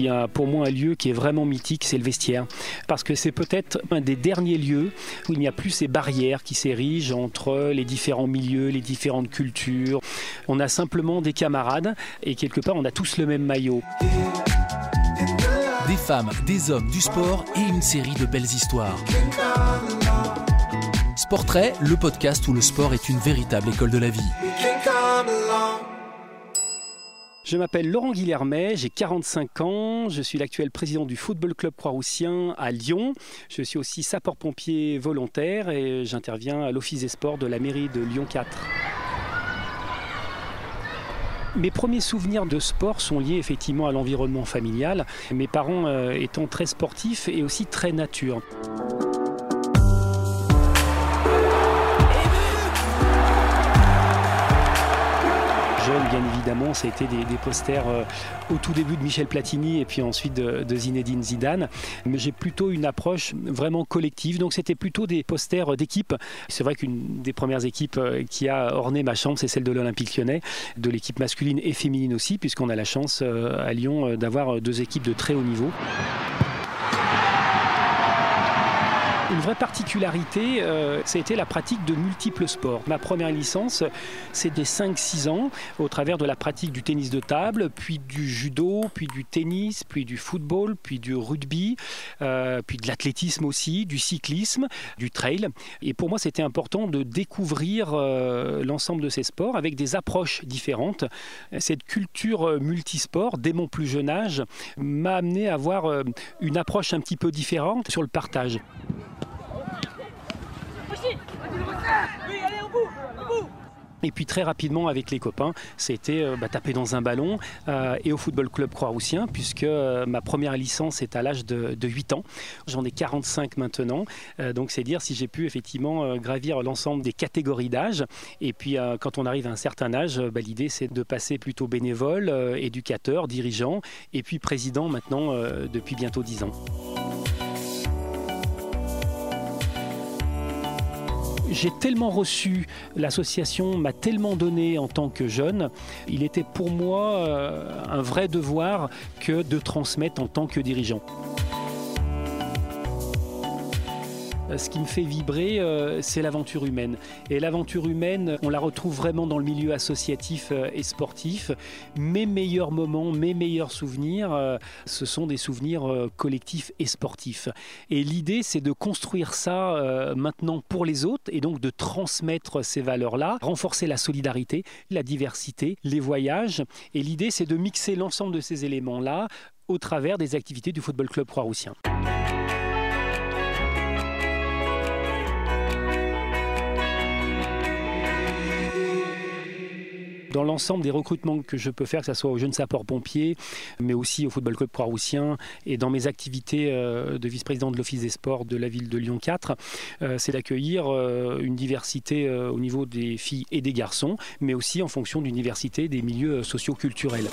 Il y a pour moi un lieu qui est vraiment mythique, c'est le vestiaire. Parce que c'est peut-être un des derniers lieux où il n'y a plus ces barrières qui s'érigent entre les différents milieux, les différentes cultures. On a simplement des camarades et quelque part on a tous le même maillot. Des femmes, des hommes, du sport et une série de belles histoires. Sportrait, le podcast où le sport est une véritable école de la vie. Je m'appelle Laurent Guillermet, j'ai 45 ans, je suis l'actuel président du Football Club Croix-Roussien à Lyon. Je suis aussi sapeur-pompier volontaire et j'interviens à l'Office des sports de la mairie de Lyon 4. Mes premiers souvenirs de sport sont liés effectivement à l'environnement familial, mes parents euh, étant très sportifs et aussi très nature. Bien évidemment, ça a été des, posters euh, au tout début de Michel Platini et puis ensuite de, Zinedine Zidane. Mais j'ai plutôt une approche vraiment collective. Donc c'était plutôt des posters d'équipe. C'est vrai qu'une des premières équipes euh, qui a orné ma chambre, c'est celle de l'Olympique lyonnais, de l'équipe masculine et féminine aussi, puisqu'on a la chance euh, à Lyon d'avoir deux équipes de très haut niveau. Une vraie particularité, euh, c'était la pratique de multiples sports. Ma première licence, c'est des 5-6 ans, au travers de la pratique du tennis de table, puis du judo, puis du tennis, puis du football, puis du rugby, euh, puis de l'athlétisme aussi, du cyclisme, du trail. Et pour moi, c'était important de découvrir euh, l'ensemble de ces sports avec des approches différentes. Cette culture multisport, dès mon plus jeune âge, m'a amené à avoir une approche un petit peu différente sur le partage. Et puis très rapidement avec les copains, c'était euh, bah, taper dans un ballon euh, et au football club Croix-Roussien, puisque euh, ma première licence est à l'âge de, 8 ans. J'en ai 45 maintenant, donc c'est dire si j'ai pu effectivement gravir l'ensemble des catégories d'âge. Et puis quand on arrive à un certain âge, bah, l'idée c'est de passer plutôt bénévole, éducateur, dirigeant, et puis président maintenant depuis bientôt 10 ans. J'ai tellement reçu, l'association m'a tellement donné en tant que jeune, il était pour moi euh, un vrai devoir que de transmettre en tant que dirigeant. Ce qui me fait vibrer, euh, c'est l'aventure humaine. Et l'aventure humaine, on la retrouve vraiment dans le milieu associatif euh, et sportif. Mes meilleurs moments, mes meilleurs souvenirs, ce sont des souvenirs collectifs et sportifs. Et l'idée, c'est de construire ça maintenant pour les autres et donc de transmettre ces valeurs-là, renforcer la solidarité, la diversité, les voyages. Et l'idée, c'est de mixer l'ensemble de ces éléments-là au travers des activités du Football Club Croix-Roussien. Dans l'ensemble des recrutements que je peux faire, que ce soit aux jeunes sapeurs-pompiers, mais aussi au Football Club Croix-Roussien et dans mes activités euh, de vice-président de l'Office des sports de la ville de Lyon 4, euh, c'est d'accueillir euh, une diversité au niveau des filles et des garçons, mais aussi en fonction d'une diversité des milieux socio-culturels.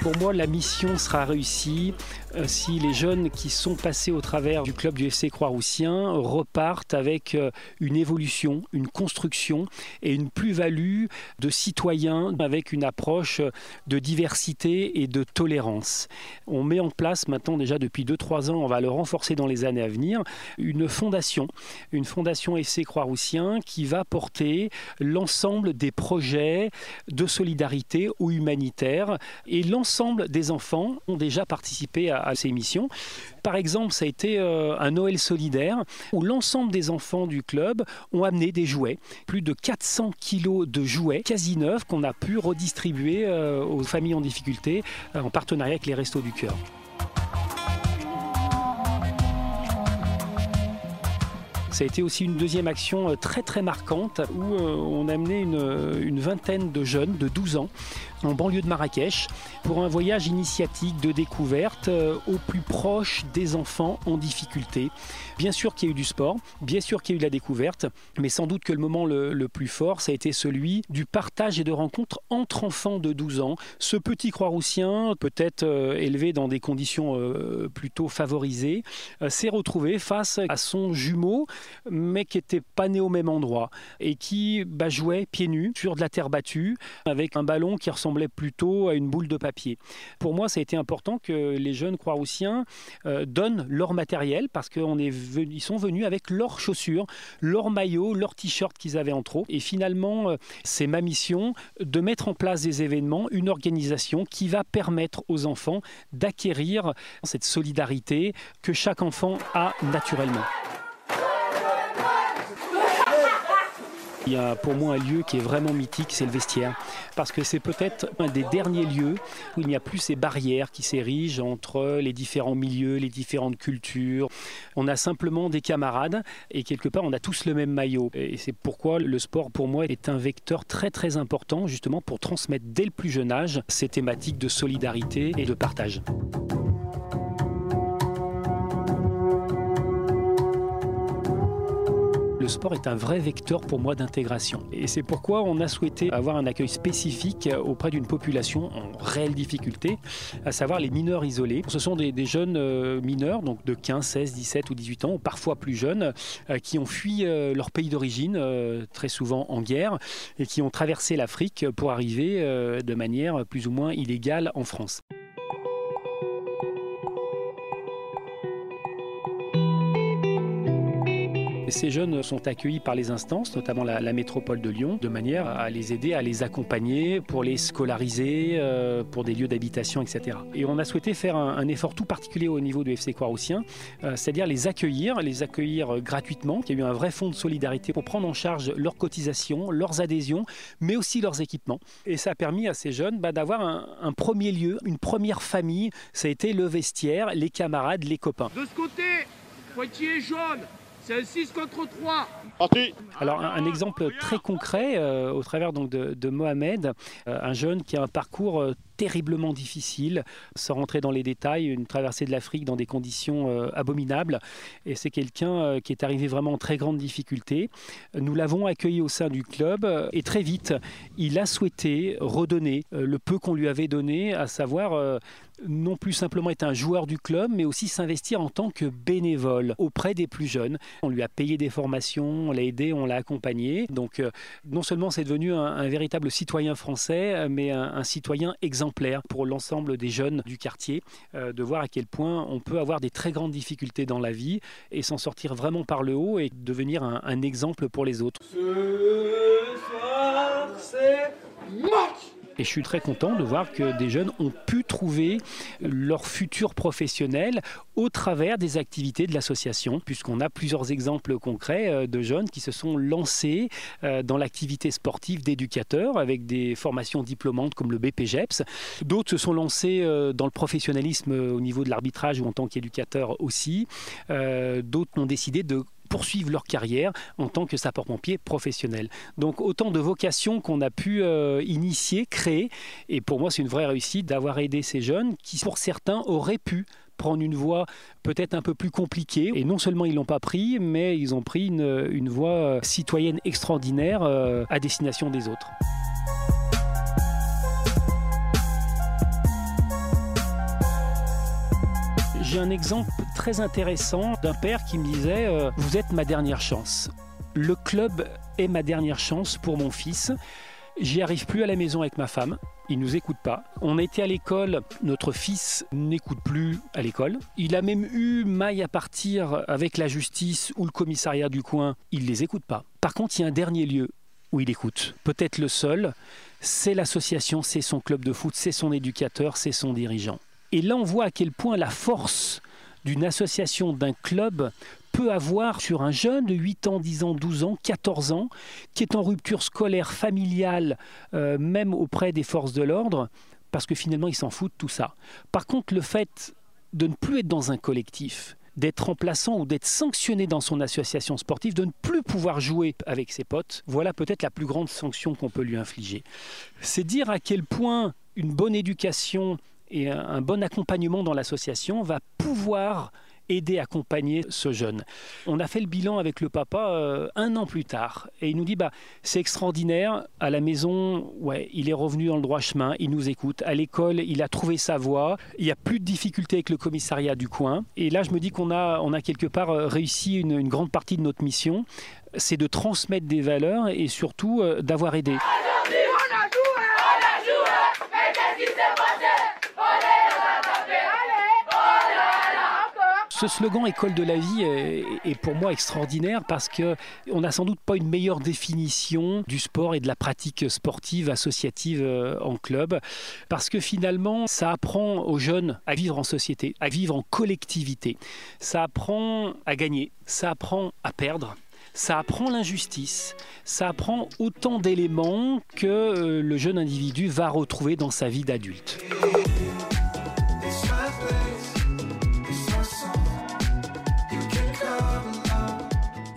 Pour moi, la mission sera réussie euh, si les jeunes qui sont passés au travers du club du FC Croix-Roussien repartent avec euh, une évolution, une construction et une plus-value de citoyens avec une approche de diversité et de tolérance. On met en place maintenant déjà depuis 2-3 ans, on va le renforcer dans les années à venir, une fondation, une fondation FC Croix-Roussien qui va porter l'ensemble des projets de solidarité ou humanitaire et l'ensemble des enfants ont déjà participé à à, ces missions. Par exemple, ça a été euh, un Noël solidaire où l'ensemble des enfants du club ont amené des jouets, plus de 400 kilos de jouets quasi neufs qu'on a pu redistribuer euh, aux familles en difficulté euh, en partenariat avec les Restos du Cœur. Ça a été aussi une deuxième action très très marquante où on a amené une, une vingtaine de jeunes de 12 ans en banlieue de Marrakech pour un voyage initiatique de découverte euh, au plus proche des enfants en difficulté. Bien sûr qu'il y a eu du sport, bien sûr qu'il y a eu de la découverte, mais sans doute que le moment le, plus fort, ça a été celui du partage et de rencontres entre enfants de 12 ans. Ce petit Croix-Roussien, peut-être euh, élevé dans des conditions euh, plutôt favorisées, s'est retrouvé face à son jumeau, mais qui n'était pas né au même endroit et qui bah, jouait pieds nus sur de la terre battue avec un ballon qui ressemblait ressemblait plutôt à une boule de papier. Pour moi, ça a été important que les jeunes Croix-Roussiens euh, donnent leur matériel parce qu'ils sont venus avec leurs chaussures, leurs maillots, leurs t-shirts qu'ils avaient en trop. Et finalement, euh, c'est ma mission de mettre en place des événements, une organisation qui va permettre aux enfants d'acquérir cette solidarité que chaque enfant a naturellement. Il y a pour moi un lieu qui est vraiment mythique, c'est le vestiaire. Parce que c'est peut-être un des derniers lieux où il n'y a plus ces barrières qui s'érigent entre les différents milieux, les différentes cultures. On a simplement des camarades et quelque part on a tous le même maillot. Et c'est pourquoi le sport pour moi est un vecteur très très important justement pour transmettre dès le plus jeune âge ces thématiques de solidarité et de partage. Le sport est un vrai vecteur pour moi d'intégration. Et c'est pourquoi on a souhaité avoir un accueil spécifique auprès d'une population en réelle difficulté, à savoir les mineurs isolés. Ce sont des, jeunes euh, mineurs, donc de 15, 16, 17 ou 18 ans, ou parfois plus jeunes, euh, qui ont fui euh, leur pays d'origine, très souvent en guerre, et qui ont traversé l'Afrique pour arriver de manière plus ou moins illégale en France. Ces jeunes sont accueillis par les instances, notamment la, métropole de Lyon, de manière à les aider, à les accompagner, pour les scolariser, euh, pour des lieux d'habitation, etc. Et on a souhaité faire un, effort tout particulier au niveau du FC Croix-Roussien, euh, c'est-à-dire les accueillir, les accueillir euh, gratuitement. Il y a eu un vrai fonds de solidarité pour prendre en charge leurs cotisations, leurs adhésions, mais aussi leurs équipements. Et ça a permis à ces jeunes bah, d'avoir un, un premier lieu, une première famille. Ça a été le vestiaire, les camarades, les copains. De ce côté, Poitiers jaune, c'est 6 contre 3. Alors un, exemple très concret euh, au travers donc, de, Mohamed, euh, un jeune qui a un parcours euh, terriblement difficile, sans rentrer dans les détails, une traversée de l'Afrique dans des conditions abominables. Et c'est quelqu'un qui est arrivé vraiment en très grande difficulté. Nous l'avons accueilli au sein du club et très vite, il a souhaité redonner le peu qu'on lui avait donné, à savoir non plus simplement être un joueur du club, mais aussi s'investir en tant que bénévole auprès des plus jeunes. On lui a payé des formations, on l'a aidé, on l'a accompagné. Donc euh, non seulement c'est devenu un, véritable citoyen français, mais un, citoyen exemplaire pour l'ensemble des jeunes du quartier, euh, de voir à quel point on peut avoir des très grandes difficultés dans la vie et s'en sortir vraiment par le haut et devenir un, exemple pour les autres. Ce soir, c'est et je suis très content de voir que des jeunes ont pu trouver leur futur professionnel au travers des activités de l'association, puisqu'on a plusieurs exemples concrets euh, de jeunes qui se sont lancés euh, dans l'activité sportive d'éducateurs avec des formations diplômantes comme le BPGEPS. D'autres se sont lancés euh, dans le professionnalisme au niveau de l'arbitrage ou en tant qu'éducateur aussi. D'autres ont décidé de poursuivent leur carrière en tant que sapeur-pompier professionnel. Donc autant de vocations qu'on a pu euh, initier, créer. Et pour moi, c'est une vraie réussite d'avoir aidé ces jeunes qui, pour certains, auraient pu prendre une voie peut-être un peu plus compliquée. Et non seulement ils l'ont pas pris, mais ils ont pris une, une voie euh, citoyenne extraordinaire euh, à destination des autres. J'ai un exemple très intéressant d'un père qui me disait euh, Vous êtes ma dernière chance. Le club est ma dernière chance pour mon fils. J'y arrive plus à la maison avec ma femme. Il nous écoute pas. On était à l'école, notre fils n'écoute plus à l'école. Il a même eu maille à partir avec la justice ou le commissariat du coin. Il les écoute pas. Par contre, il y a un dernier lieu où il écoute. Peut-être le seul. C'est l'association, c'est son club de foot, c'est son éducateur, c'est son dirigeant. Et là, on voit à quel point la force d'une association, d'un club, peut avoir sur un jeune de 8 ans, 10 ans, 12 ans, 14 ans, qui est en rupture scolaire, familiale, euh, même auprès des forces de l'ordre, parce que finalement, il s'en fout de tout ça. Par contre, le fait de ne plus être dans un collectif, d'être remplaçant ou d'être sanctionné dans son association sportive, de ne plus pouvoir jouer avec ses potes, voilà peut-être la plus grande sanction qu'on peut lui infliger. C'est dire à quel point une bonne éducation et un bon accompagnement dans l'association va pouvoir aider, accompagner ce jeune. On a fait le bilan avec le papa euh, un an plus tard et il nous dit bah c'est extraordinaire à la maison ouais il est revenu dans le droit chemin il nous écoute à l'école il a trouvé sa voie il n'y a plus de difficultés avec le commissariat du coin et là je me dis qu'on a on a quelque part euh, réussi une, grande partie de notre mission c'est de transmettre des valeurs et surtout euh, d'avoir aidé. Ce slogan École de la vie est, pour moi extraordinaire parce qu'on n'a sans doute pas une meilleure définition du sport et de la pratique sportive associative euh, en club parce que finalement ça apprend aux jeunes à vivre en société, à vivre en collectivité. Ça apprend à gagner, ça apprend à perdre ça apprend l'injustice, ça apprend autant d'éléments que euh, le jeune individu va retrouver dans sa vie d'adulte.